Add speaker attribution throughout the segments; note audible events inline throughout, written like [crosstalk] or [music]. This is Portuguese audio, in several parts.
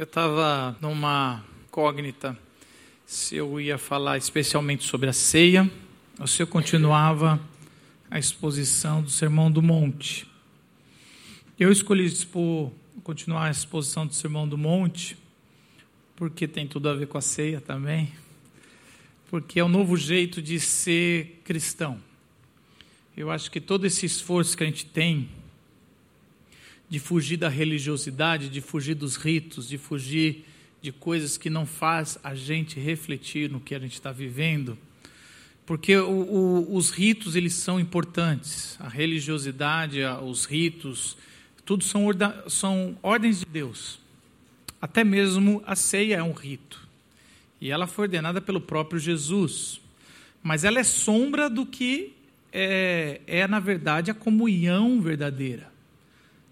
Speaker 1: Eu estava numa incógnita se eu ia falar especialmente sobre a ceia ou se eu continuava a exposição do Sermão do Monte. Eu escolhi expor, continuar a exposição do Sermão do Monte porque tem tudo a ver com a ceia também, porque é um novo jeito de ser cristão. Eu acho que todo esse esforço que a gente tem de fugir da religiosidade, de fugir dos ritos, de fugir de coisas que não faz a gente refletir no que a gente está vivendo, porque o, o, os ritos eles são importantes, a religiosidade, os ritos, tudo são, orda, são ordens de Deus. Até mesmo a ceia é um rito. E ela foi ordenada pelo próprio Jesus. Mas ela é sombra do que é, é na verdade, a comunhão verdadeira.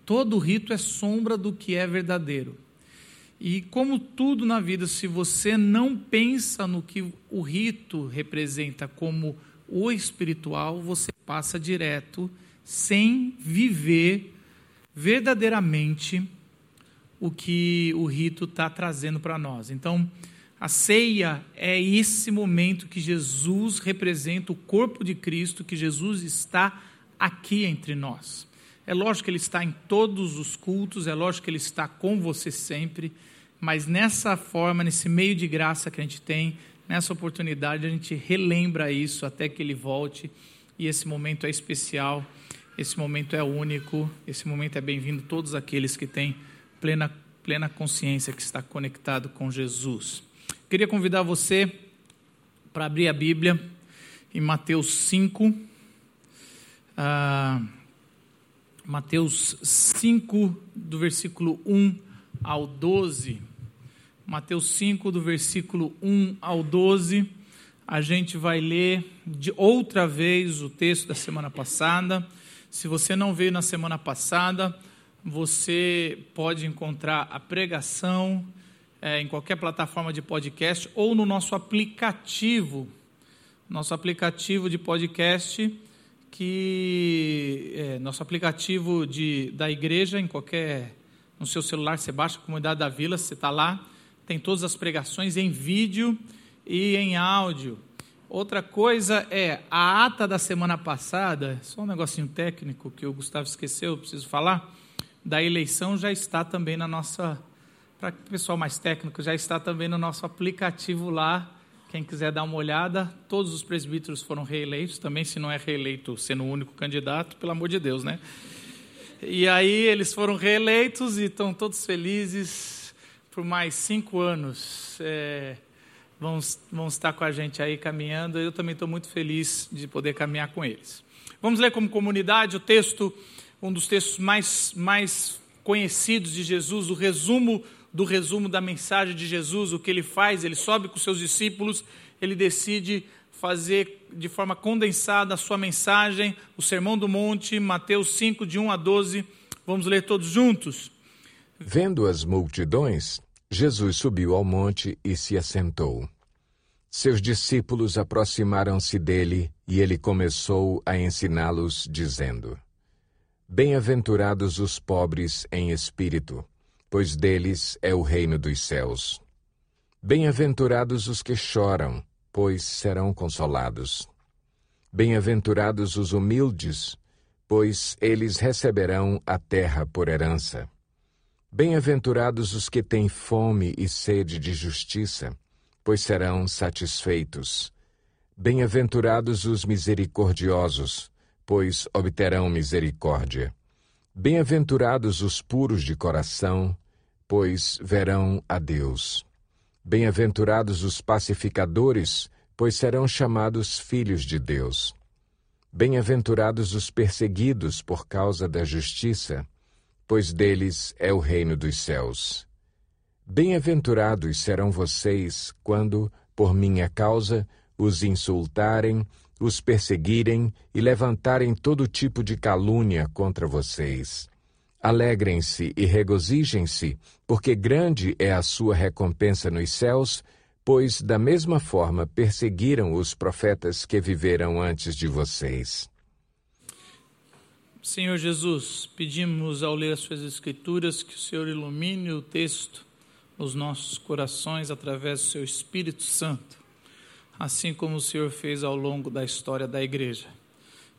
Speaker 1: Todo rito é sombra do que é verdadeiro. E como tudo na vida, se você não pensa no que o rito representa como o espiritual, você passa direto sem viver verdadeiramente o que o rito está trazendo para nós. Então, a ceia é esse momento que Jesus representa o corpo de Cristo, que Jesus está aqui entre nós. É lógico que ele está em todos os cultos, é lógico que ele está com você sempre, mas nessa forma, nesse meio de graça que a gente tem, nessa oportunidade, a gente relembra isso até que ele volte, e esse momento é especial, esse momento é único, esse momento é bem-vindo todos aqueles que têm plena, plena consciência que está conectado com Jesus. Queria convidar você para abrir a Bíblia em Mateus 5. Ah, Mateus 5, do versículo 1 ao 12. Mateus 5, do versículo 1 ao 12. A gente vai ler de outra vez o texto da semana passada. Se você não veio na semana passada, você pode encontrar a pregação é, em qualquer plataforma de podcast ou no nosso aplicativo. Nosso aplicativo de podcast que é, nosso aplicativo de, da igreja, em qualquer. No seu celular, você baixa a comunidade da vila, você está lá, tem todas as pregações em vídeo e em áudio. Outra coisa é a ata da semana passada, só um negocinho técnico que o Gustavo esqueceu, eu preciso falar, da eleição já está também na nossa, para o pessoal mais técnico, já está também no nosso aplicativo lá quem quiser dar uma olhada, todos os presbíteros foram reeleitos, também se não é reeleito sendo o único candidato, pelo amor de Deus, né? E aí eles foram reeleitos e estão todos felizes por mais cinco anos. É, vão, vão estar com a gente aí caminhando. Eu também estou muito feliz de poder caminhar com eles. Vamos ler como comunidade o texto, um dos textos mais, mais conhecidos de Jesus, o resumo do resumo da mensagem de Jesus, o que ele faz, ele sobe com seus discípulos, ele decide fazer de forma condensada a sua mensagem, o Sermão do Monte, Mateus 5, de 1 a 12. Vamos ler todos juntos?
Speaker 2: Vendo as multidões, Jesus subiu ao monte e se assentou. Seus discípulos aproximaram-se dele e ele começou a ensiná-los, dizendo: Bem-aventurados os pobres em espírito pois deles é o reino dos céus. Bem-aventurados os que choram, pois serão consolados. Bem-aventurados os humildes, pois eles receberão a terra por herança. Bem-aventurados os que têm fome e sede de justiça, pois serão satisfeitos. Bem-aventurados os misericordiosos, pois obterão misericórdia. Bem-aventurados os puros de coração, pois verão a Deus. Bem-aventurados os pacificadores, pois serão chamados filhos de Deus. Bem-aventurados os perseguidos por causa da justiça, pois deles é o reino dos céus. Bem-aventurados serão vocês quando, por minha causa, os insultarem os perseguirem e levantarem todo tipo de calúnia contra vocês. Alegrem-se e regozijem-se, porque grande é a sua recompensa nos céus, pois da mesma forma perseguiram os profetas que viveram antes de vocês.
Speaker 1: Senhor Jesus, pedimos ao ler as suas escrituras que o Senhor ilumine o texto nos nossos corações através do seu Espírito Santo, assim como o Senhor fez ao longo da história da igreja.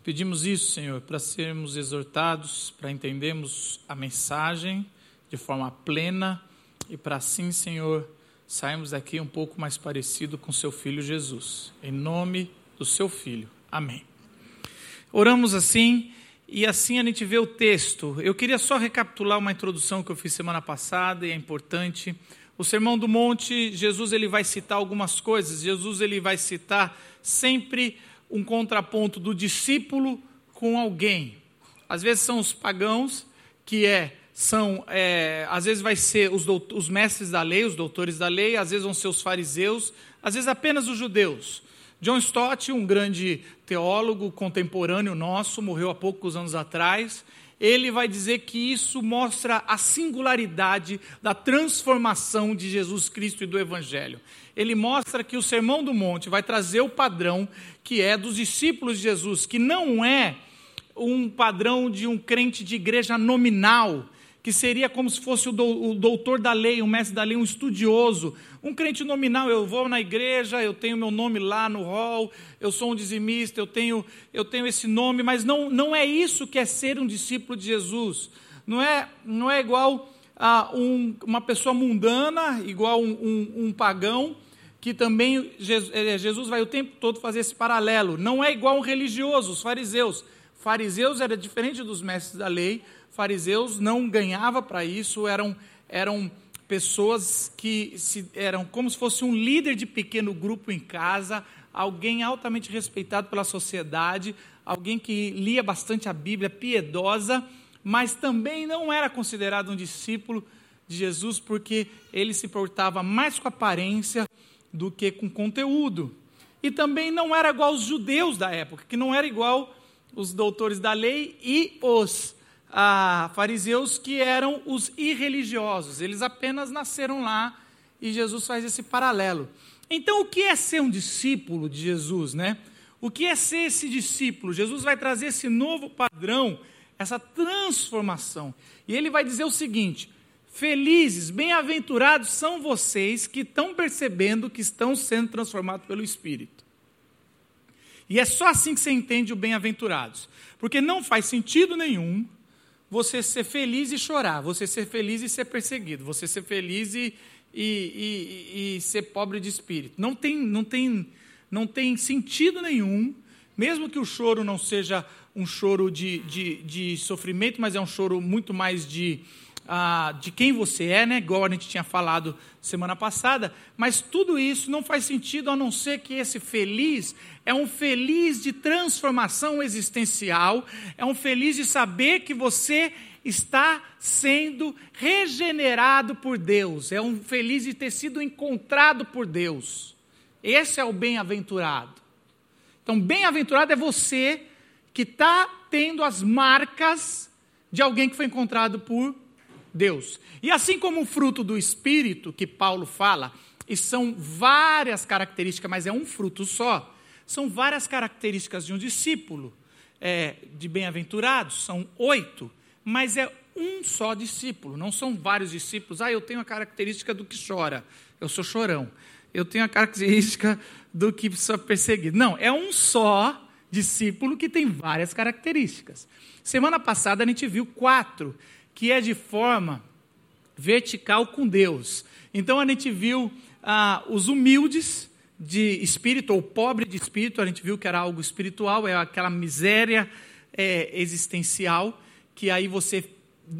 Speaker 1: Pedimos isso, Senhor, para sermos exortados, para entendermos a mensagem de forma plena e para assim, Senhor, sairmos daqui um pouco mais parecido com seu filho Jesus. Em nome do seu filho. Amém. Oramos assim e assim a gente vê o texto. Eu queria só recapitular uma introdução que eu fiz semana passada e é importante. O Sermão do Monte, Jesus ele vai citar algumas coisas. Jesus ele vai citar sempre um contraponto do discípulo com alguém. Às vezes são os pagãos, que é são, é, às vezes vai ser os, os mestres da lei, os doutores da lei, às vezes vão ser os fariseus, às vezes apenas os judeus. John Stott, um grande teólogo contemporâneo nosso, morreu há poucos anos atrás. Ele vai dizer que isso mostra a singularidade da transformação de Jesus Cristo e do Evangelho. Ele mostra que o Sermão do Monte vai trazer o padrão que é dos discípulos de Jesus, que não é um padrão de um crente de igreja nominal, que seria como se fosse o, doutor da lei, um mestre da lei, um estudioso, um crente nominal. Eu vou na igreja, eu tenho meu nome lá no hall, eu sou um dizimista, eu tenho, eu tenho esse nome, mas não, não é isso que é ser um discípulo de Jesus. Não é, não é igual a um, uma pessoa mundana, igual um, um, um pagão, que também Jesus, é, Jesus vai o tempo todo fazer esse paralelo. Não é igual um religioso, os fariseus. Fariseus era diferente dos mestres da lei, fariseus não ganhava para isso, eram, eram pessoas que se, eram como se fosse um líder de pequeno grupo em casa, alguém altamente respeitado pela sociedade, alguém que lia bastante a Bíblia, piedosa, mas também não era considerado um discípulo de Jesus porque ele se portava mais com aparência do que com conteúdo. E também não era igual aos judeus da época, que não era igual os doutores da lei e os ah, fariseus que eram os irreligiosos. Eles apenas nasceram lá e Jesus faz esse paralelo. Então, o que é ser um discípulo de Jesus, né? O que é ser esse discípulo? Jesus vai trazer esse novo padrão, essa transformação. E ele vai dizer o seguinte: Felizes, bem-aventurados são vocês que estão percebendo que estão sendo transformados pelo Espírito. E é só assim que você entende o bem-aventurados. Porque não faz sentido nenhum você ser feliz e chorar, você ser feliz e ser perseguido, você ser feliz e, e, e, e ser pobre de espírito. Não tem, não, tem, não tem sentido nenhum, mesmo que o choro não seja um choro de, de, de sofrimento, mas é um choro muito mais de, ah, de quem você é, né? igual a gente tinha falado semana passada, mas tudo isso não faz sentido a não ser que esse feliz é um feliz de transformação existencial, é um feliz de saber que você está sendo regenerado por Deus, é um feliz de ter sido encontrado por Deus. Esse é o bem-aventurado. Então, bem-aventurado é você que está tendo as marcas de alguém que foi encontrado por Deus. E assim como o fruto do Espírito, que Paulo fala, e são várias características, mas é um fruto só, são várias características de um discípulo é, de bem-aventurados, são oito, mas é um só discípulo, não são vários discípulos. Ah, eu tenho a característica do que chora, eu sou chorão. Eu tenho a característica do que precisa perseguido. Não, é um só discípulo que tem várias características. Semana passada a gente viu quatro que é de forma vertical com Deus. Então a gente viu ah, os humildes de espírito, ou pobre de espírito, a gente viu que era algo espiritual, é aquela miséria é, existencial, que aí você,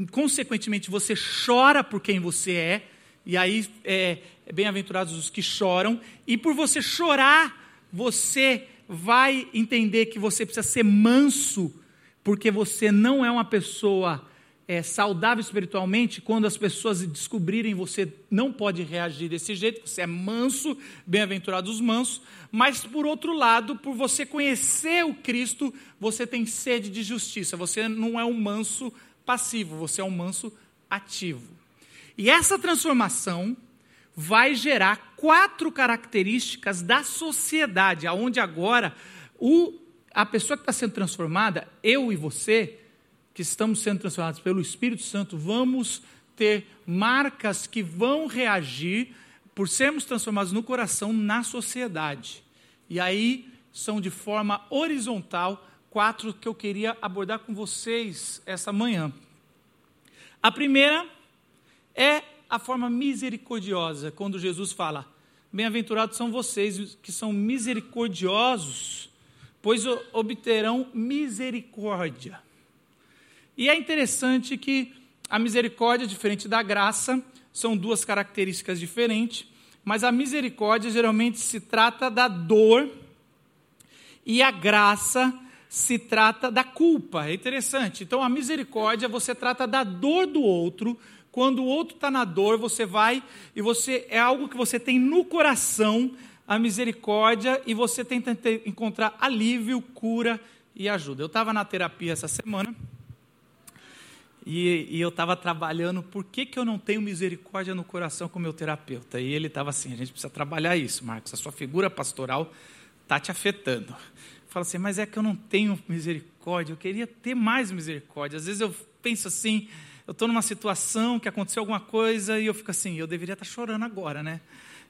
Speaker 1: consequentemente, você chora por quem você é, e aí é, é bem-aventurados os que choram, e por você chorar, você vai entender que você precisa ser manso, porque você não é uma pessoa é, saudável espiritualmente quando as pessoas descobrirem você não pode reagir desse jeito, você é manso, bem-aventurado os mansos, mas por outro lado, por você conhecer o Cristo, você tem sede de justiça, você não é um manso passivo, você é um manso ativo. E essa transformação vai gerar quatro características da sociedade, aonde agora o, a pessoa que está sendo transformada, eu e você, que estamos sendo transformados pelo Espírito Santo, vamos ter marcas que vão reagir por sermos transformados no coração na sociedade. E aí são de forma horizontal quatro que eu queria abordar com vocês essa manhã. A primeira é a forma misericordiosa, quando Jesus fala: Bem-aventurados são vocês que são misericordiosos, pois obterão misericórdia. E é interessante que a misericórdia, diferente da graça, são duas características diferentes, mas a misericórdia geralmente se trata da dor e a graça se trata da culpa. É interessante. Então, a misericórdia você trata da dor do outro. Quando o outro está na dor, você vai e você é algo que você tem no coração a misericórdia e você tenta encontrar alívio, cura e ajuda. Eu estava na terapia essa semana e, e eu estava trabalhando, por que, que eu não tenho misericórdia no coração com o meu terapeuta? E ele estava assim, a gente precisa trabalhar isso, Marcos, a sua figura pastoral está te afetando. Fala assim, mas é que eu não tenho misericórdia, eu queria ter mais misericórdia. Às vezes eu penso assim, eu estou numa situação que aconteceu alguma coisa e eu fico assim, eu deveria estar tá chorando agora, né?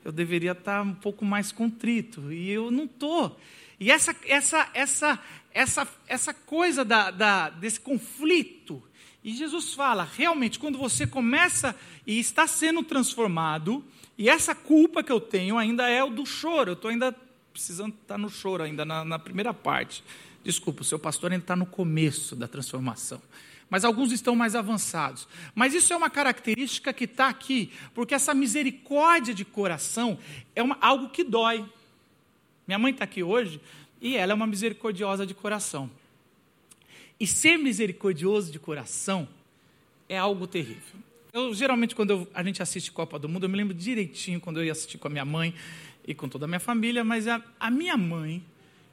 Speaker 1: Eu deveria estar tá um pouco mais contrito e eu não estou. E essa, essa, essa, essa, essa coisa da, da, desse conflito e Jesus fala, realmente, quando você começa e está sendo transformado, e essa culpa que eu tenho ainda é o do choro, eu estou ainda precisando estar no choro, ainda na, na primeira parte. Desculpa, o seu pastor ainda está no começo da transformação. Mas alguns estão mais avançados. Mas isso é uma característica que está aqui, porque essa misericórdia de coração é uma, algo que dói. Minha mãe está aqui hoje e ela é uma misericordiosa de coração. E ser misericordioso de coração é algo terrível. Eu, geralmente, quando eu, a gente assiste Copa do Mundo, eu me lembro direitinho quando eu ia assistir com a minha mãe e com toda a minha família, mas a, a minha mãe,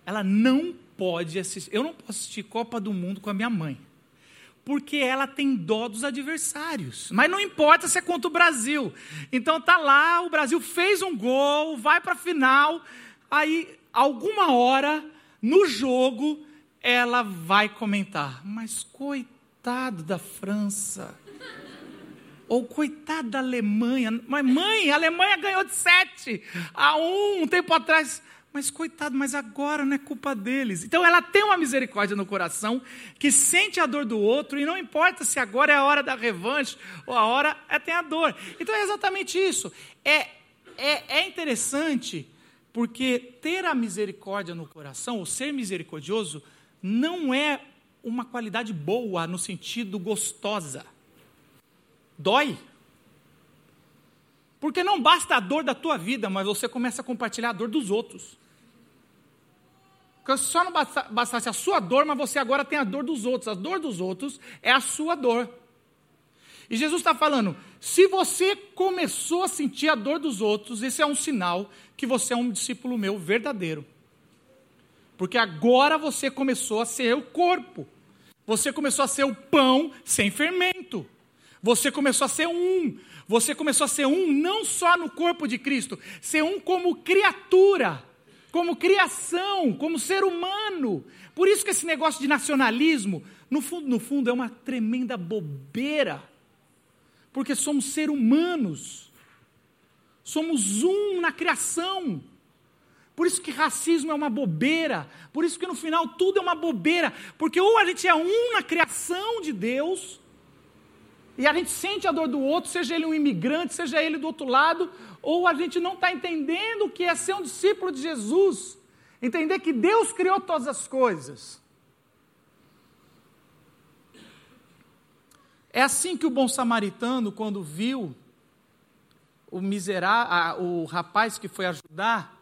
Speaker 1: ela não pode assistir. Eu não posso assistir Copa do Mundo com a minha mãe porque ela tem dó dos adversários. Mas não importa se é contra o Brasil. Então tá lá, o Brasil fez um gol, vai para a final, aí alguma hora no jogo ela vai comentar: Mas coitado da França. Ou coitado da Alemanha. Mas mãe, a Alemanha ganhou de 7 a 1 um tempo atrás. Mas coitado, mas agora não é culpa deles. Então ela tem uma misericórdia no coração, que sente a dor do outro, e não importa se agora é a hora da revanche ou a hora é ter a dor. Então é exatamente isso. É, é, é interessante, porque ter a misericórdia no coração, ou ser misericordioso, não é uma qualidade boa no sentido gostosa. Dói. Porque não basta a dor da tua vida, mas você começa a compartilhar a dor dos outros. Porque só não bastasse a sua dor, mas você agora tem a dor dos outros. A dor dos outros é a sua dor. E Jesus está falando: se você começou a sentir a dor dos outros, esse é um sinal que você é um discípulo meu verdadeiro. Porque agora você começou a ser o corpo. Você começou a ser o pão sem fermento. Você começou a ser um. Você começou a ser um não só no corpo de Cristo, ser um como criatura, como criação, como ser humano. Por isso que esse negócio de nacionalismo, no fundo, no fundo, é uma tremenda bobeira. Porque somos seres humanos. Somos um na criação. Por isso que racismo é uma bobeira. Por isso que no final tudo é uma bobeira. Porque ou a gente é um na criação de Deus, e a gente sente a dor do outro, seja ele um imigrante, seja ele do outro lado, ou a gente não está entendendo o que é ser um discípulo de Jesus. Entender que Deus criou todas as coisas. É assim que o bom samaritano, quando viu o miserável, o rapaz que foi ajudar,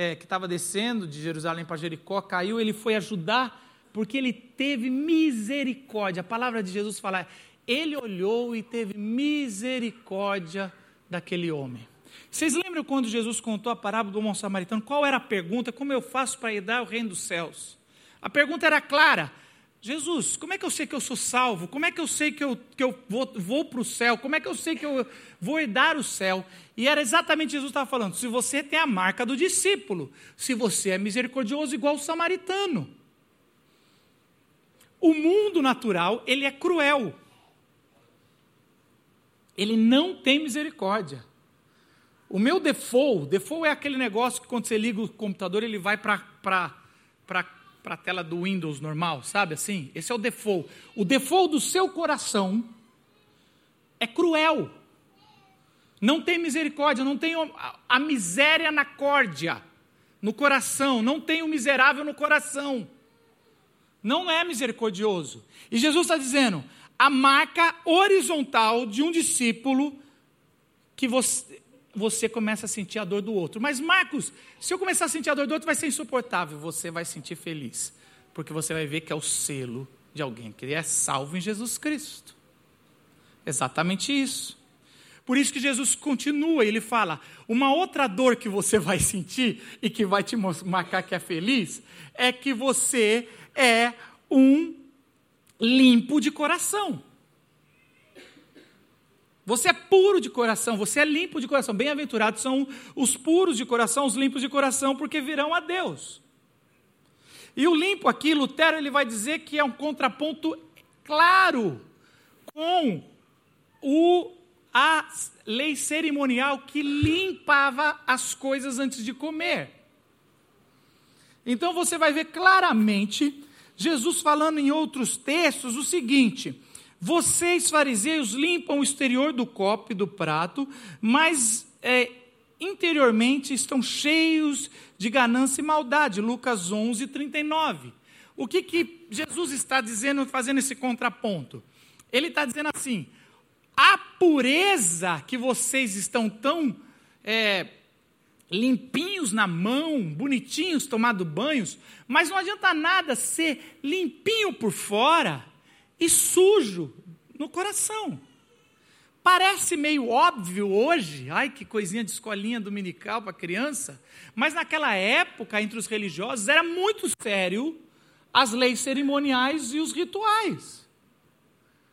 Speaker 1: é, que estava descendo de Jerusalém para Jericó caiu, ele foi ajudar porque ele teve misericórdia. A palavra de Jesus fala: ele olhou e teve misericórdia daquele homem. Vocês lembram quando Jesus contou a parábola do bom samaritano? Qual era a pergunta? Como eu faço para ir dar o reino dos céus? A pergunta era clara: Jesus, como é que eu sei que eu sou salvo? Como é que eu sei que eu, que eu vou, vou para o céu? Como é que eu sei que eu vou herdar o céu? E era exatamente Jesus estava falando: se você tem a marca do discípulo, se você é misericordioso igual o samaritano. O mundo natural, ele é cruel. ele não tem misericórdia. O meu default, default é aquele negócio que quando você liga o computador, ele vai para a tela do Windows normal, sabe assim? Esse é o default. O default do seu coração é cruel. Não tem misericórdia, não tem a miséria na córdia, no coração, não tem o miserável no coração. Não é misericordioso. E Jesus está dizendo: a marca horizontal de um discípulo que você, você começa a sentir a dor do outro. Mas, Marcos, se eu começar a sentir a dor do outro, vai ser insuportável. Você vai sentir feliz, porque você vai ver que é o selo de alguém que é salvo em Jesus Cristo. Exatamente isso. Por isso que Jesus continua, ele fala: uma outra dor que você vai sentir e que vai te marcar que é feliz, é que você é um limpo de coração. Você é puro de coração, você é limpo de coração. Bem-aventurados são os puros de coração, os limpos de coração, porque virão a Deus. E o limpo aqui, Lutero, ele vai dizer que é um contraponto claro com o, a lei cerimonial que limpava as coisas antes de comer. Então você vai ver claramente Jesus falando em outros textos o seguinte: vocês, fariseus, limpam o exterior do copo e do prato, mas é, interiormente estão cheios de ganância e maldade. Lucas 11, 39. O que, que Jesus está dizendo, fazendo esse contraponto? Ele está dizendo assim: a pureza que vocês estão tão é, limpinhos na mão, bonitinhos, tomado banhos, mas não adianta nada ser limpinho por fora e sujo no coração. Parece meio óbvio hoje, ai que coisinha de escolinha dominical para criança, mas naquela época, entre os religiosos, era muito sério as leis cerimoniais e os rituais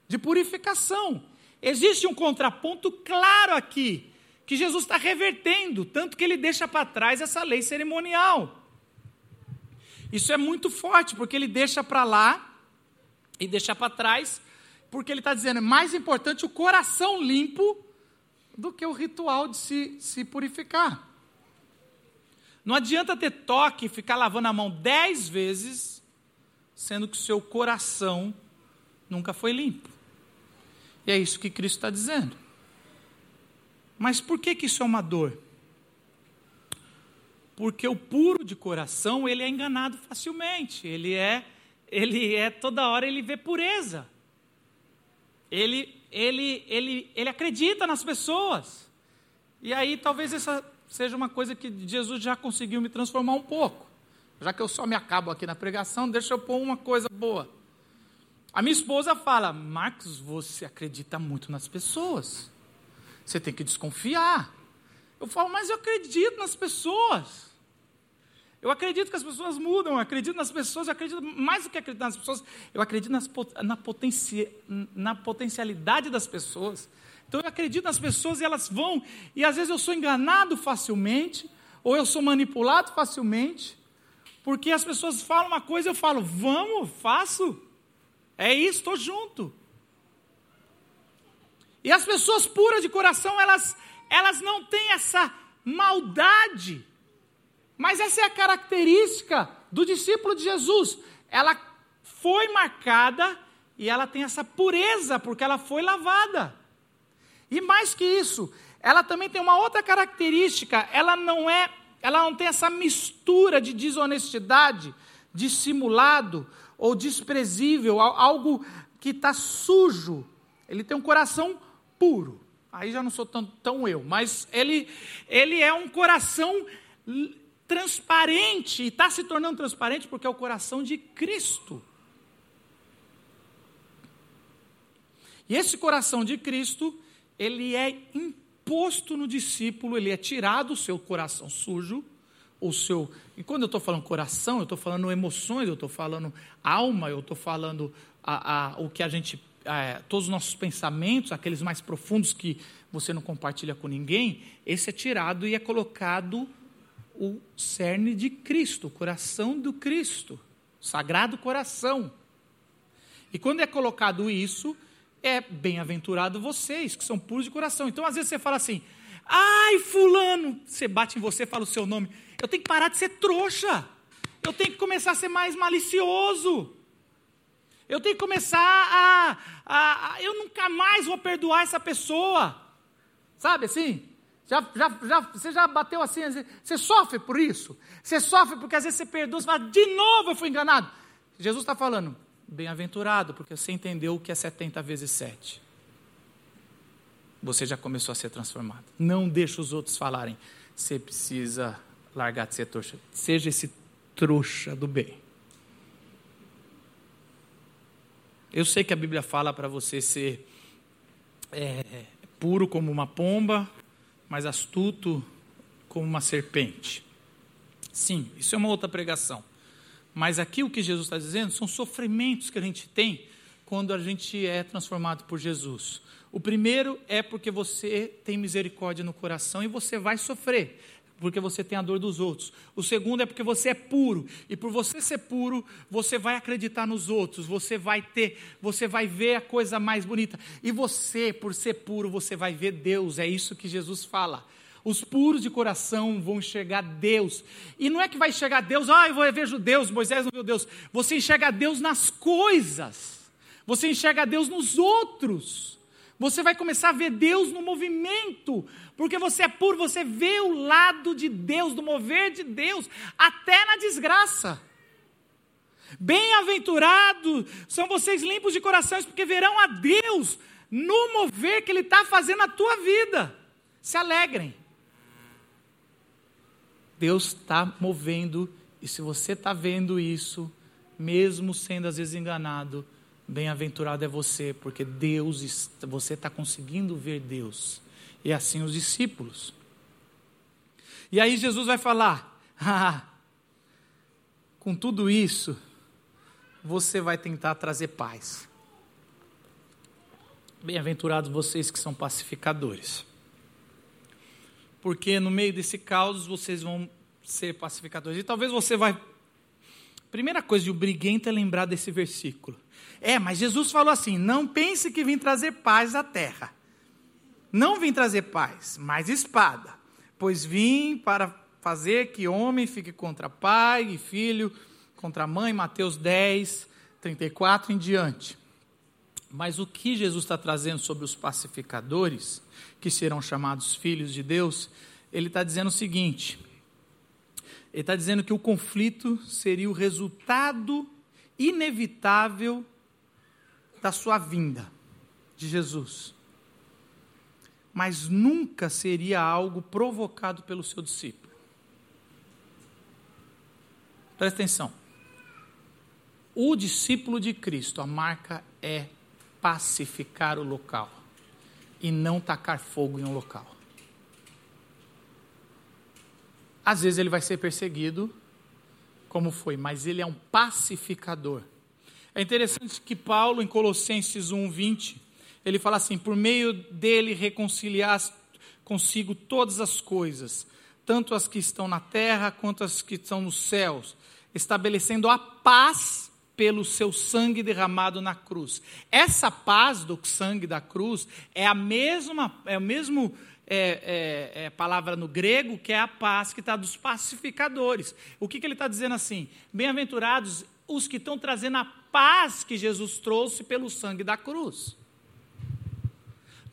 Speaker 1: de purificação. Existe um contraponto claro aqui, que Jesus está revertendo, tanto que ele deixa para trás essa lei cerimonial. Isso é muito forte, porque ele deixa para lá e deixar para trás, porque ele está dizendo, é mais importante o coração limpo do que o ritual de se, se purificar. Não adianta ter toque ficar lavando a mão dez vezes, sendo que o seu coração nunca foi limpo. E é isso que Cristo está dizendo. Mas por que, que isso é uma dor? Porque o puro de coração, ele é enganado facilmente, ele é ele é toda hora ele vê pureza. Ele, ele, ele, ele acredita nas pessoas. E aí talvez essa seja uma coisa que Jesus já conseguiu me transformar um pouco. Já que eu só me acabo aqui na pregação, deixa eu pôr uma coisa boa. A minha esposa fala: Marcos, você acredita muito nas pessoas. Você tem que desconfiar. Eu falo, mas eu acredito nas pessoas. Eu acredito que as pessoas mudam, eu acredito nas pessoas, eu acredito mais do que acreditar nas pessoas, eu acredito nas, na, na potencialidade das pessoas. Então eu acredito nas pessoas e elas vão, e às vezes eu sou enganado facilmente, ou eu sou manipulado facilmente, porque as pessoas falam uma coisa e eu falo, vamos, faço, é isso, estou junto. E as pessoas puras de coração, elas, elas não têm essa maldade mas essa é a característica do discípulo de Jesus. Ela foi marcada e ela tem essa pureza, porque ela foi lavada. E mais que isso, ela também tem uma outra característica, ela não é, ela não tem essa mistura de desonestidade, dissimulado ou desprezível, algo que está sujo. Ele tem um coração puro. Aí já não sou tão, tão eu, mas ele, ele é um coração transparente, e está se tornando transparente porque é o coração de Cristo. E esse coração de Cristo, ele é imposto no discípulo, ele é tirado o seu coração sujo, o seu. E quando eu estou falando coração, eu estou falando emoções, eu estou falando alma, eu estou falando a, a, o que a gente. É, todos os nossos pensamentos, aqueles mais profundos que você não compartilha com ninguém, esse é tirado e é colocado o cerne de Cristo, o coração do Cristo, o sagrado coração. E quando é colocado isso, é bem-aventurado vocês que são puros de coração. Então, às vezes você fala assim: ai, Fulano, você bate em você, fala o seu nome. Eu tenho que parar de ser trouxa. Eu tenho que começar a ser mais malicioso. Eu tenho que começar a, a, a, Eu nunca mais vou perdoar essa pessoa. Sabe assim? Já, já, já, você já bateu assim, você sofre por isso? Você sofre porque às vezes você perdoa, você fala, de novo eu fui enganado. Jesus está falando, bem-aventurado, porque você entendeu o que é 70 vezes 7. Você já começou a ser transformado. Não deixe os outros falarem. Você precisa largar de ser trouxa. Seja esse trouxa do bem. Eu sei que a Bíblia fala para você ser é, puro como uma pomba, mas astuto como uma serpente. Sim, isso é uma outra pregação. Mas aqui o que Jesus está dizendo são sofrimentos que a gente tem quando a gente é transformado por Jesus. O primeiro é porque você tem misericórdia no coração e você vai sofrer porque você tem a dor dos outros. O segundo é porque você é puro, e por você ser puro, você vai acreditar nos outros, você vai ter, você vai ver a coisa mais bonita. E você, por ser puro, você vai ver Deus. É isso que Jesus fala. Os puros de coração vão enxergar Deus. E não é que vai enxergar Deus, ah, eu vejo Deus, Moisés não viu Deus. Você enxerga Deus nas coisas. Você enxerga Deus nos outros. Você vai começar a ver Deus no movimento, porque você é puro, você vê o lado de Deus, do mover de Deus, até na desgraça. Bem-aventurados são vocês limpos de corações, porque verão a Deus no mover que Ele está fazendo na tua vida. Se alegrem. Deus está movendo, e se você está vendo isso, mesmo sendo às vezes enganado, Bem-aventurado é você, porque Deus, você está conseguindo ver Deus. E assim os discípulos. E aí Jesus vai falar: ah, com tudo isso, você vai tentar trazer paz. Bem-aventurados vocês que são pacificadores. Porque no meio desse caos vocês vão ser pacificadores. E talvez você vai. Primeira coisa de o briguento é lembrar desse versículo. É, mas Jesus falou assim: não pense que vim trazer paz à terra. Não vim trazer paz, mas espada. Pois vim para fazer que homem fique contra pai e filho, contra mãe, Mateus 10, 34 em diante. Mas o que Jesus está trazendo sobre os pacificadores, que serão chamados filhos de Deus, ele está dizendo o seguinte: ele está dizendo que o conflito seria o resultado inevitável da sua vinda, de Jesus. Mas nunca seria algo provocado pelo seu discípulo. Presta atenção. O discípulo de Cristo, a marca é pacificar o local e não tacar fogo em um local. Às vezes ele vai ser perseguido, como foi, mas ele é um pacificador. É interessante que Paulo, em Colossenses 1, 20, ele fala assim: por meio dele reconciliar consigo todas as coisas, tanto as que estão na terra quanto as que estão nos céus, estabelecendo a paz pelo seu sangue derramado na cruz. Essa paz do sangue da cruz é a mesma, é o mesmo é, é, é, palavra no grego que é a paz que está dos pacificadores. O que, que ele está dizendo assim? Bem-aventurados os que estão trazendo a paz que Jesus trouxe pelo sangue da cruz.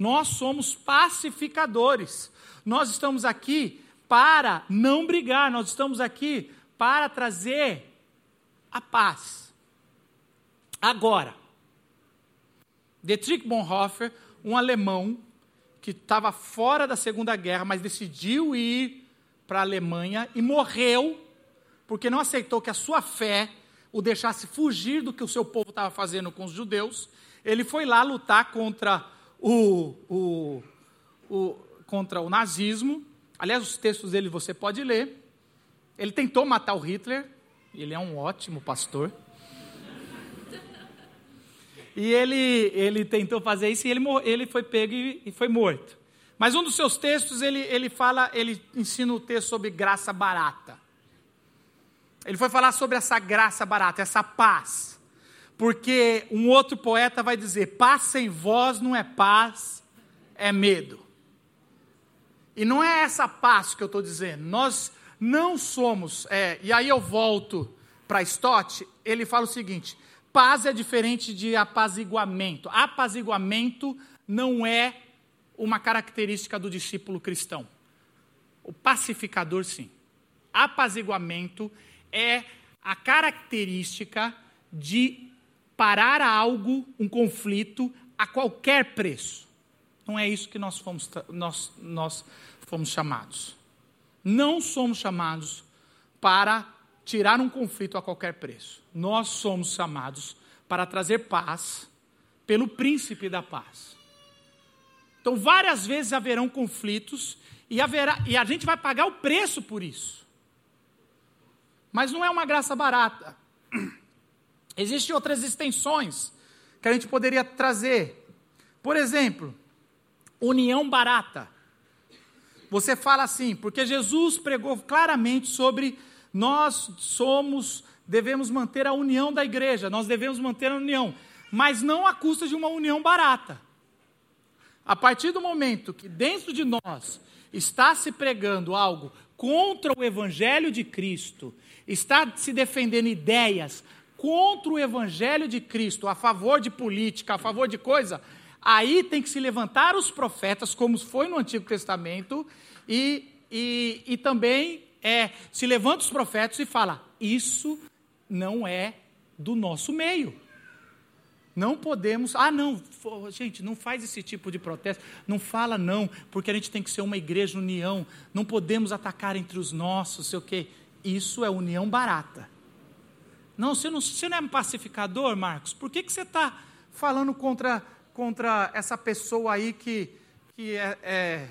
Speaker 1: Nós somos pacificadores. Nós estamos aqui para não brigar, nós estamos aqui para trazer a paz. Agora, Dietrich Bonhoeffer, um alemão que estava fora da Segunda Guerra, mas decidiu ir para a Alemanha e morreu porque não aceitou que a sua fé o deixasse fugir do que o seu povo estava fazendo com os judeus. Ele foi lá lutar contra o, o, o, contra o nazismo. Aliás, os textos dele você pode ler. Ele tentou matar o Hitler. Ele é um ótimo pastor. E ele, ele tentou fazer isso e ele, ele foi pego e, e foi morto. Mas um dos seus textos, ele, ele fala, ele ensina o texto sobre graça barata. Ele foi falar sobre essa graça barata, essa paz. Porque um outro poeta vai dizer: paz sem voz não é paz, é medo. E não é essa paz que eu estou dizendo. Nós não somos. É, e aí eu volto para Stott, ele fala o seguinte: paz é diferente de apaziguamento. Apaziguamento não é uma característica do discípulo cristão. O pacificador, sim. Apaziguamento é a característica de parar algo, um conflito, a qualquer preço. Não é isso que nós fomos, nós, nós fomos chamados. Não somos chamados para tirar um conflito a qualquer preço. Nós somos chamados para trazer paz pelo príncipe da paz. Então, várias vezes haverão conflitos e, haverá, e a gente vai pagar o preço por isso. Mas não é uma graça barata. Existem outras extensões que a gente poderia trazer. Por exemplo, união barata. Você fala assim, porque Jesus pregou claramente sobre nós somos, devemos manter a união da igreja, nós devemos manter a união, mas não à custa de uma união barata. A partir do momento que dentro de nós está se pregando algo contra o Evangelho de Cristo, está se defendendo ideias contra o Evangelho de Cristo, a favor de política, a favor de coisa, aí tem que se levantar os profetas, como foi no Antigo Testamento, e, e, e também é, se levanta os profetas e fala: Isso não é do nosso meio. Não podemos, ah, não, gente, não faz esse tipo de protesto, não fala não, porque a gente tem que ser uma igreja união, não podemos atacar entre os nossos, sei o quê. Isso é união barata. Não, você não, você não é um pacificador, Marcos? Por que, que você está falando contra, contra essa pessoa aí que, que é, é,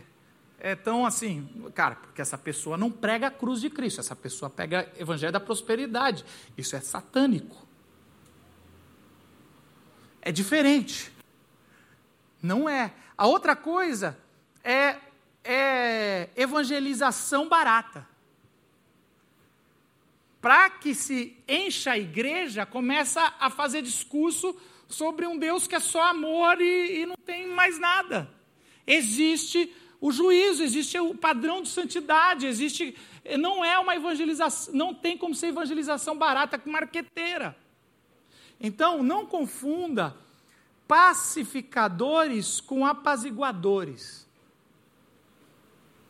Speaker 1: é, tão assim? Cara, porque essa pessoa não prega a cruz de Cristo, essa pessoa pega o evangelho da prosperidade. Isso é satânico é diferente. Não é. A outra coisa é, é evangelização barata. Para que se encha a igreja, começa a fazer discurso sobre um Deus que é só amor e, e não tem mais nada. Existe o juízo, existe o padrão de santidade, existe. Não é uma evangelização, não tem como ser evangelização barata com marqueteira. Então, não confunda pacificadores com apaziguadores.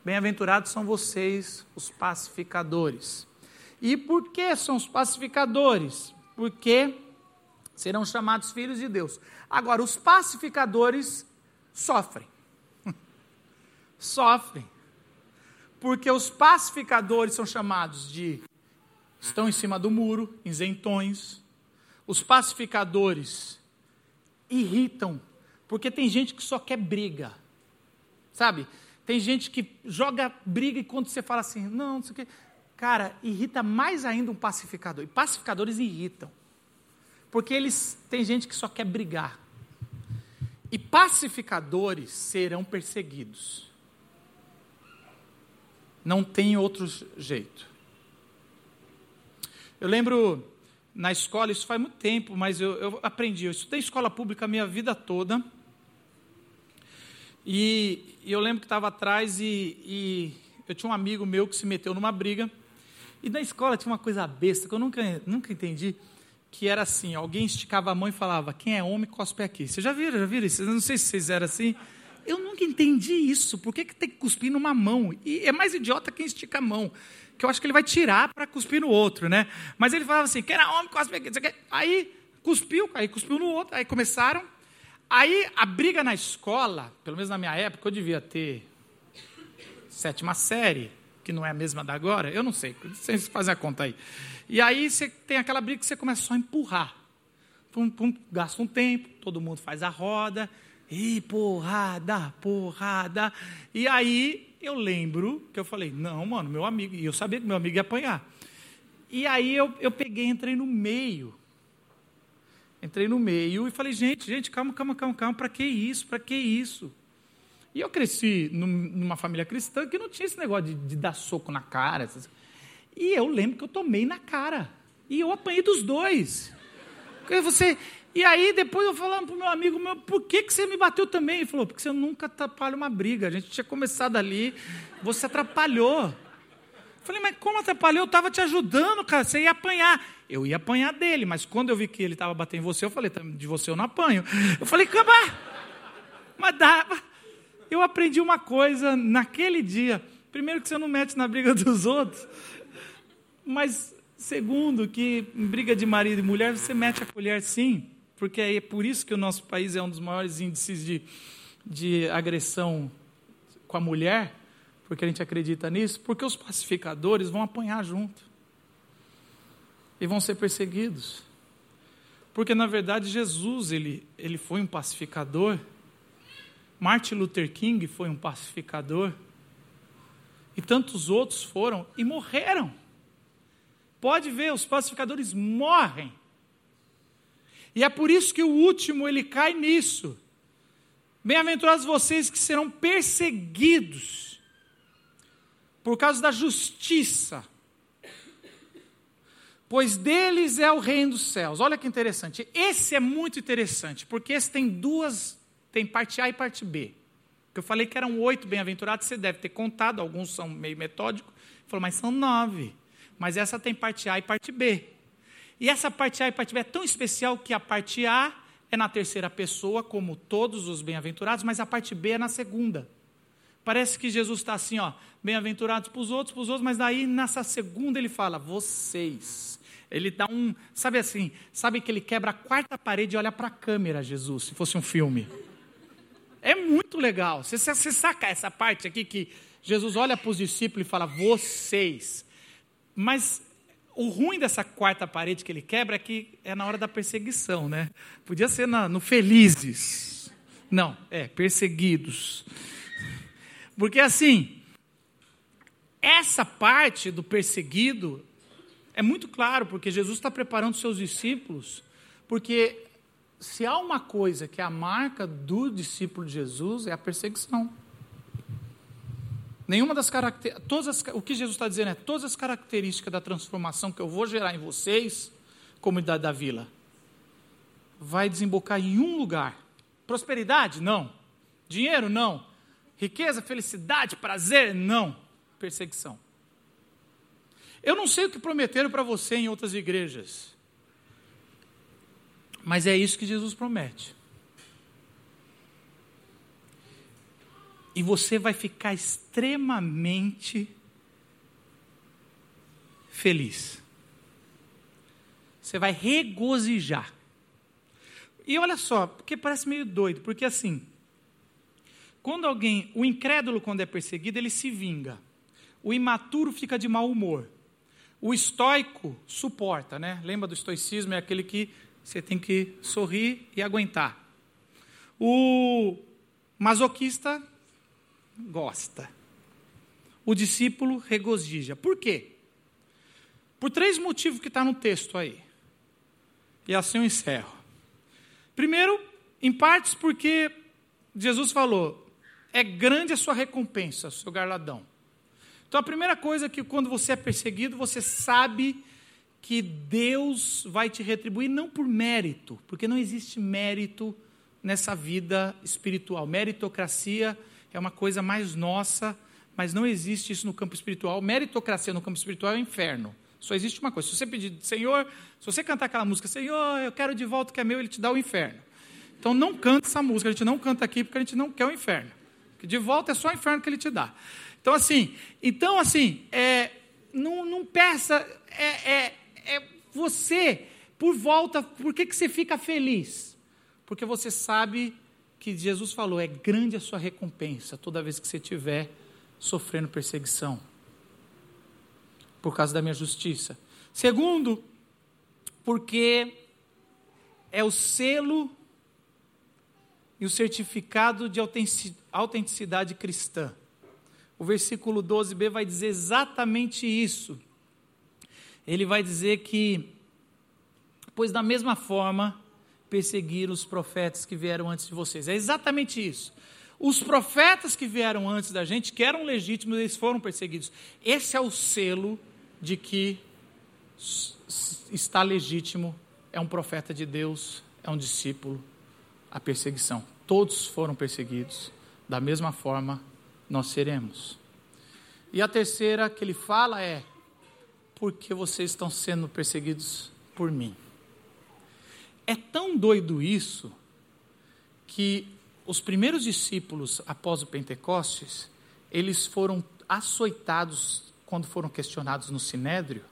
Speaker 1: Bem-aventurados são vocês, os pacificadores. E por que são os pacificadores? Porque serão chamados filhos de Deus. Agora, os pacificadores sofrem. [laughs] sofrem. Porque os pacificadores são chamados de estão em cima do muro, isentões, os pacificadores irritam, porque tem gente que só quer briga. Sabe? Tem gente que joga briga e quando você fala assim, não, não sei o quê. Cara, irrita mais ainda um pacificador. E pacificadores irritam. Porque eles tem gente que só quer brigar. E pacificadores serão perseguidos. Não tem outro jeito. Eu lembro na escola, isso faz muito tempo, mas eu, eu aprendi. Eu estudei escola pública a minha vida toda. E, e eu lembro que estava atrás e, e, eu tinha um amigo meu que se meteu numa briga. E na escola tinha uma coisa besta que eu nunca, nunca entendi, que era assim, alguém esticava a mão e falava, quem é homem, cospe aqui. Vocês já viram, já viram isso? Eu não sei se vocês eram assim. Eu nunca entendi isso. Por que, que tem que cuspir numa mão? E é mais idiota quem estica a mão que eu acho que ele vai tirar para cuspir no outro, né? Mas ele falava assim, que era homem, cospe aqui, aí cuspiu, aí cuspiu no outro, aí começaram. Aí a briga na escola, pelo menos na minha época, eu devia ter sétima série, que não é a mesma da agora, eu não sei, vocês fazem a conta aí. E aí você tem aquela briga que você começa só a empurrar. Pum, pum, gasta um tempo, todo mundo faz a roda, e porrada, porrada. E aí eu lembro que eu falei, não, mano, meu amigo, e eu sabia que meu amigo ia apanhar. E aí eu, eu peguei, entrei no meio. Entrei no meio e falei, gente, gente, calma, calma, calma, calma, para que isso? Para que isso? E eu cresci numa família cristã que não tinha esse negócio de, de dar soco na cara. E eu lembro que eu tomei na cara. E eu apanhei dos dois. Você, e aí depois eu falando para o meu amigo, meu, por que, que você me bateu também? Ele falou, porque você nunca atrapalha uma briga. A gente tinha começado ali, você atrapalhou. Eu falei, mas como atrapalhou? Eu estava te ajudando, cara, você ia apanhar. Eu ia apanhar dele, mas quando eu vi que ele estava batendo em você, eu falei, de você eu não apanho. Eu falei, cama, mas dava. Eu aprendi uma coisa naquele dia. Primeiro que você não mete na briga [laughs] dos outros, mas segundo que em briga de marido e mulher você mete a colher sim porque é por isso que o nosso país é um dos maiores índices de, de agressão com a mulher, porque a gente acredita nisso, porque os pacificadores vão apanhar junto e vão ser perseguidos. Porque na verdade Jesus ele, ele foi um pacificador, Martin Luther King foi um pacificador, e tantos outros foram e morreram. Pode ver, os pacificadores morrem e é por isso que o último ele cai nisso. Bem-aventurados vocês que serão perseguidos por causa da justiça, pois deles é o reino dos céus. Olha que interessante. Esse é muito interessante, porque esse tem duas, tem parte A e parte B. Eu falei que eram oito bem-aventurados, você deve ter contado, alguns são meio metódicos. Falou, mas são nove. Mas essa tem parte A e parte B. E essa parte A e parte B é tão especial que a parte A é na terceira pessoa, como todos os bem-aventurados, mas a parte B é na segunda. Parece que Jesus está assim, ó, bem-aventurados para os outros, para os outros, mas daí nessa segunda ele fala, vocês. Ele dá um, sabe assim, sabe que ele quebra a quarta parede e olha para a câmera, Jesus, se fosse um filme. É muito legal. Você, você saca essa parte aqui que Jesus olha para os discípulos e fala, vocês. Mas o ruim dessa quarta parede que ele quebra é que é na hora da perseguição, né? Podia ser na, no felizes. Não, é perseguidos. Porque assim, essa parte do perseguido é muito claro, porque Jesus está preparando seus discípulos, porque se há uma coisa que é a marca do discípulo de Jesus é a perseguição. Nenhuma das características, o que Jesus está dizendo é todas as características da transformação que eu vou gerar em vocês, comunidade da vila, vai desembocar em um lugar. Prosperidade? Não. Dinheiro? Não. Riqueza, felicidade, prazer? Não. Perseguição. Eu não sei o que prometeram para você em outras igrejas, mas é isso que Jesus promete. e você vai ficar extremamente feliz. Você vai regozijar. E olha só, porque parece meio doido, porque assim, quando alguém, o incrédulo quando é perseguido, ele se vinga. O imaturo fica de mau humor. O estoico suporta, né? Lembra do estoicismo? É aquele que você tem que sorrir e aguentar. O masoquista gosta. O discípulo regozija. Por quê? Por três motivos que está no texto aí. E assim eu encerro. Primeiro, em partes porque Jesus falou: é grande a sua recompensa, seu garladão. Então a primeira coisa é que quando você é perseguido, você sabe que Deus vai te retribuir não por mérito, porque não existe mérito nessa vida espiritual. Meritocracia é uma coisa mais nossa, mas não existe isso no campo espiritual. Meritocracia no campo espiritual é o inferno. Só existe uma coisa: se você pedir, Senhor, se você cantar aquela música, Senhor, eu quero de volta o que é meu, ele te dá o inferno. Então não canta essa música, a gente não canta aqui porque a gente não quer o inferno. Porque de volta é só o inferno que ele te dá. Então assim, então assim, é, não, não peça, é, é, é você por volta, por que, que você fica feliz? Porque você sabe que Jesus falou: é grande a sua recompensa toda vez que você estiver sofrendo perseguição por causa da minha justiça. Segundo, porque é o selo e o certificado de autenticidade cristã. O versículo 12b vai dizer exatamente isso. Ele vai dizer que, pois da mesma forma perseguir os profetas que vieram antes de vocês. É exatamente isso. Os profetas que vieram antes da gente, que eram legítimos, eles foram perseguidos. Esse é o selo de que está legítimo é um profeta de Deus, é um discípulo, a perseguição. Todos foram perseguidos, da mesma forma nós seremos. E a terceira que ele fala é: porque vocês estão sendo perseguidos por mim. É tão doido isso que os primeiros discípulos após o Pentecostes, eles foram açoitados quando foram questionados no sinédrio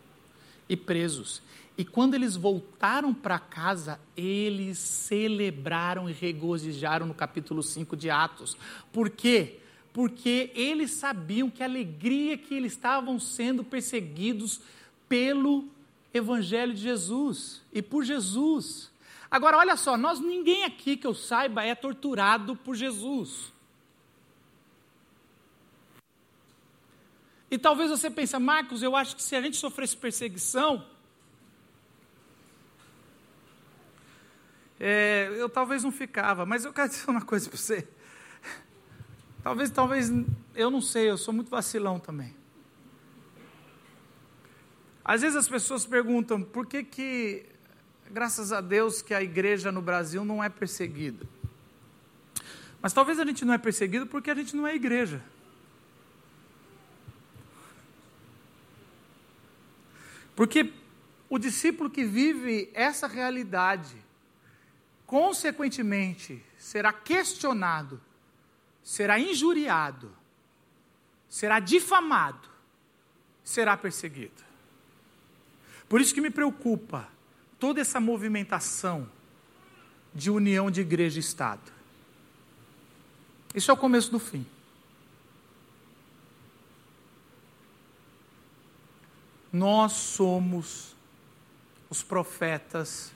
Speaker 1: e presos. E quando eles voltaram para casa, eles celebraram e regozijaram no capítulo 5 de Atos. Por quê? Porque eles sabiam que a alegria que eles estavam sendo perseguidos pelo evangelho de Jesus e por Jesus. Agora, olha só, nós ninguém aqui que eu saiba é torturado por Jesus. E talvez você pense, Marcos, eu acho que se a gente sofresse perseguição, é, eu talvez não ficava. Mas eu quero dizer uma coisa para você. Talvez, talvez, eu não sei, eu sou muito vacilão também. Às vezes as pessoas perguntam por que que, graças a Deus, que a igreja no Brasil não é perseguida. Mas talvez a gente não é perseguido porque a gente não é igreja. Porque o discípulo que vive essa realidade, consequentemente, será questionado, será injuriado, será difamado, será perseguido. Por isso que me preocupa toda essa movimentação de união de igreja e Estado. Isso é o começo do fim. Nós somos os profetas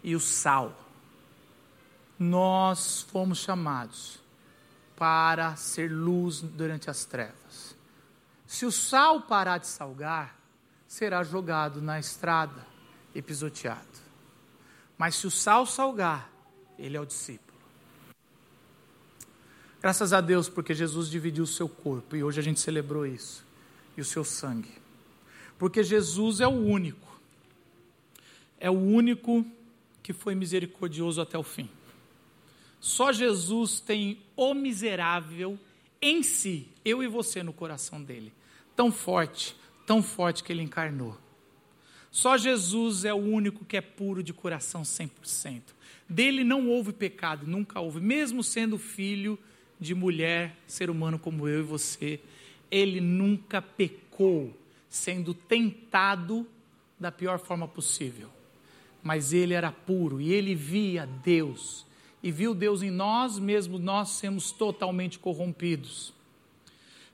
Speaker 1: e o sal. Nós fomos chamados para ser luz durante as trevas. Se o sal parar de salgar, será jogado na estrada e pisoteado. Mas se o sal salgar, ele é o discípulo. Graças a Deus, porque Jesus dividiu o seu corpo e hoje a gente celebrou isso, e o seu sangue. Porque Jesus é o único, é o único que foi misericordioso até o fim. Só Jesus tem o miserável em si, eu e você no coração dele, tão forte, tão forte que ele encarnou. Só Jesus é o único que é puro de coração 100%. Dele não houve pecado, nunca houve, mesmo sendo filho de mulher, ser humano como eu e você, ele nunca pecou sendo tentado da pior forma possível. Mas ele era puro e ele via Deus. E viu Deus em nós, mesmo nós sermos totalmente corrompidos.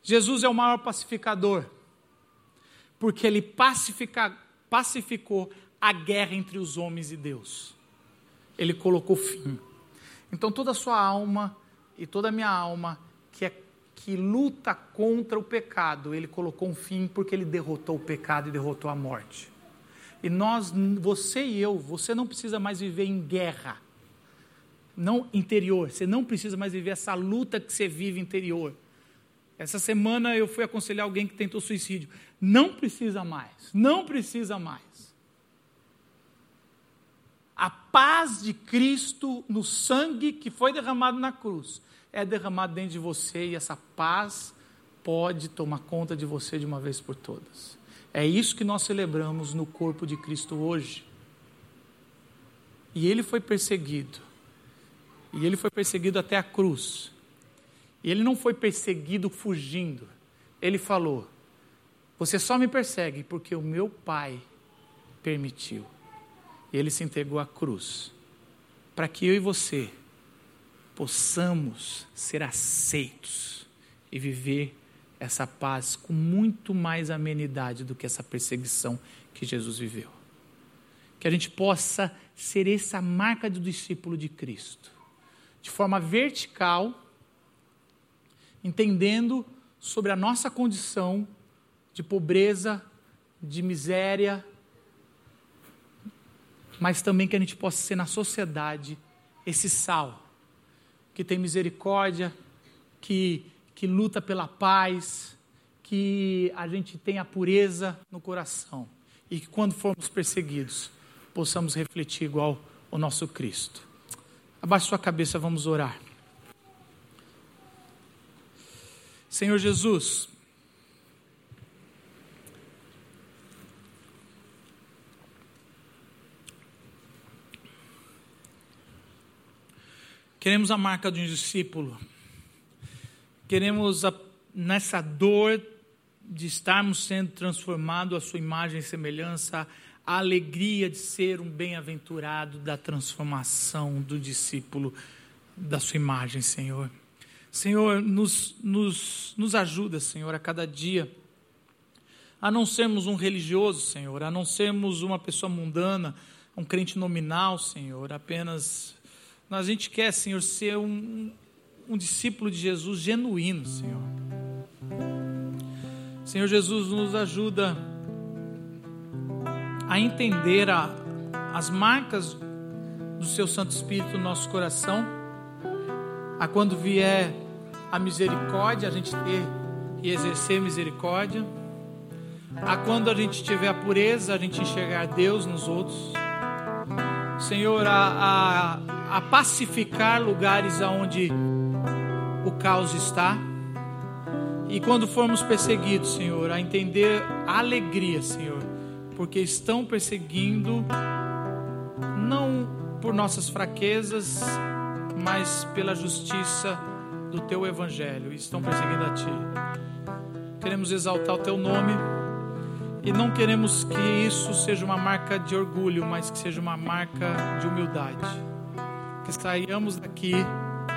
Speaker 1: Jesus é o maior pacificador, porque ele pacifica, pacificou a guerra entre os homens e Deus. Ele colocou fim. Então toda a sua alma e toda a minha alma que é que luta contra o pecado, ele colocou um fim porque ele derrotou o pecado e derrotou a morte. E nós, você e eu, você não precisa mais viver em guerra, não interior, você não precisa mais viver essa luta que você vive interior. Essa semana eu fui aconselhar alguém que tentou suicídio. Não precisa mais, não precisa mais. A paz de Cristo no sangue que foi derramado na cruz é derramado dentro de você e essa paz pode tomar conta de você de uma vez por todas. É isso que nós celebramos no corpo de Cristo hoje. E ele foi perseguido. E ele foi perseguido até a cruz. E ele não foi perseguido fugindo. Ele falou: Você só me persegue porque o meu Pai permitiu. E ele se entregou à cruz. Para que eu e você possamos ser aceitos e viver essa paz com muito mais amenidade do que essa perseguição que Jesus viveu. Que a gente possa ser essa marca do discípulo de Cristo, de forma vertical, entendendo sobre a nossa condição de pobreza, de miséria, mas também que a gente possa ser na sociedade esse sal que tem misericórdia, que, que luta pela paz, que a gente tenha pureza no coração e que quando formos perseguidos, possamos refletir igual o nosso Cristo. Abaixe sua cabeça, vamos orar. Senhor Jesus, queremos a marca de um discípulo, queremos a, nessa dor de estarmos sendo transformados à sua imagem e semelhança, a alegria de ser um bem-aventurado da transformação do discípulo da sua imagem, Senhor. Senhor, nos, nos, nos ajuda, Senhor, a cada dia a não sermos um religioso, Senhor, a não sermos uma pessoa mundana, um crente nominal, Senhor, apenas. A gente quer, Senhor, ser um, um discípulo de Jesus genuíno, Senhor. Senhor Jesus, nos ajuda a entender a, as marcas do Seu Santo Espírito no nosso coração, a quando vier a misericórdia, a gente ter e exercer misericórdia, a quando a gente tiver a pureza, a gente enxergar Deus nos outros, Senhor, a, a, a pacificar lugares aonde o caos está. E quando formos perseguidos, Senhor, a entender a alegria, Senhor, porque estão perseguindo não por nossas fraquezas, mas pela justiça do teu evangelho. Estão perseguindo a ti. Queremos exaltar o teu nome e não queremos que isso seja uma marca de orgulho, mas que seja uma marca de humildade. Que saiamos daqui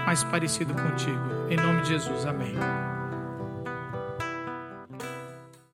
Speaker 1: mais parecido contigo. Em nome de Jesus. Amém.